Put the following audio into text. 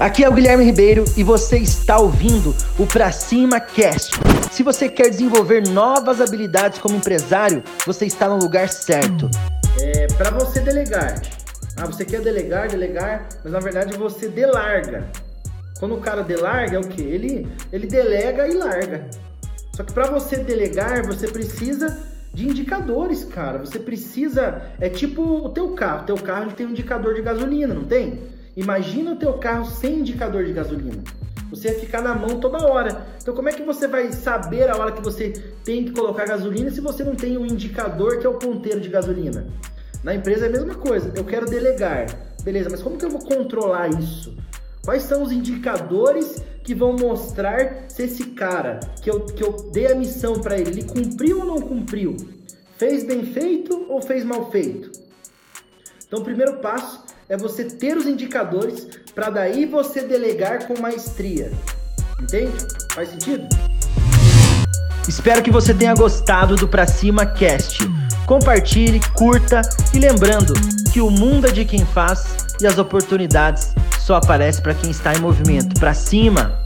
Aqui é o Guilherme Ribeiro e você está ouvindo o Pra Cima Cast. Se você quer desenvolver novas habilidades como empresário, você está no lugar certo. É, para você delegar. Ah, você quer delegar, delegar, mas na verdade você delarga. Quando o cara delarga, é o que? Ele, ele delega e larga. Só que para você delegar, você precisa de indicadores, cara. Você precisa. É tipo o teu carro. O teu carro ele tem um indicador de gasolina, não tem? Imagina o teu carro sem indicador de gasolina. Você ia ficar na mão toda hora. Então como é que você vai saber a hora que você tem que colocar gasolina se você não tem um indicador que é o ponteiro de gasolina? Na empresa é a mesma coisa. Eu quero delegar. Beleza, mas como que eu vou controlar isso? Quais são os indicadores que vão mostrar se esse cara que eu, que eu dei a missão para ele, ele cumpriu ou não cumpriu? Fez bem feito ou fez mal feito? Então, o primeiro passo é você ter os indicadores para daí você delegar com maestria. Entende? Faz sentido? Espero que você tenha gostado do Pra Cima Cast. Compartilhe, curta e lembrando que o mundo é de quem faz e as oportunidades só aparecem para quem está em movimento. Pra cima!